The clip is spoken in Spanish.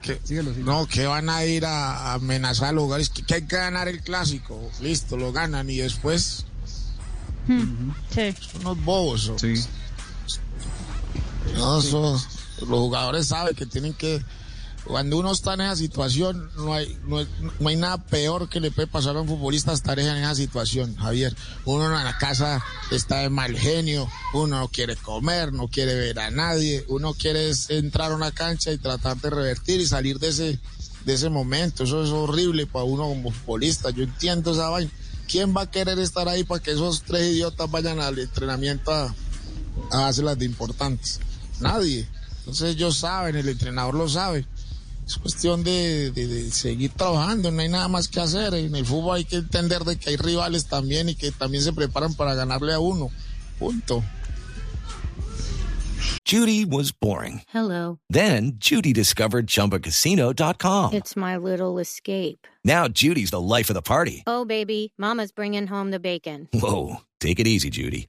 Que- no, que van a ir a, a amenazar lugares, que, que hay que ganar el clásico. Listo, lo ganan y después Sí. son unos bobos. ¿o? No, eso- los jugadores saben que tienen que... Cuando uno está en esa situación, no hay, no, no hay nada peor que le puede pasar a un futbolista estar en esa situación, Javier. Uno en la casa está de mal genio, uno no quiere comer, no quiere ver a nadie, uno quiere entrar a una cancha y tratar de revertir y salir de ese, de ese momento. Eso es horrible para uno como futbolista. Yo entiendo esa vaina. ¿Quién va a querer estar ahí para que esos tres idiotas vayan al entrenamiento a, a hacerlas de importantes? Nadie. Entonces ellos saben, el entrenador lo sabe. Es cuestión de, de- de seguir trabajando, no hay nada más que hacer. En el fútbol hay que entender de que hay rivales también y que también se preparan para ganarle a uno. Punto. Judy was boring. Hello. Then Judy discovered ChumbaCasino.com. It's my little escape. Now Judy's the life of the party. Oh, baby, Mama's bringing home the bacon. Whoa, take it easy, Judy.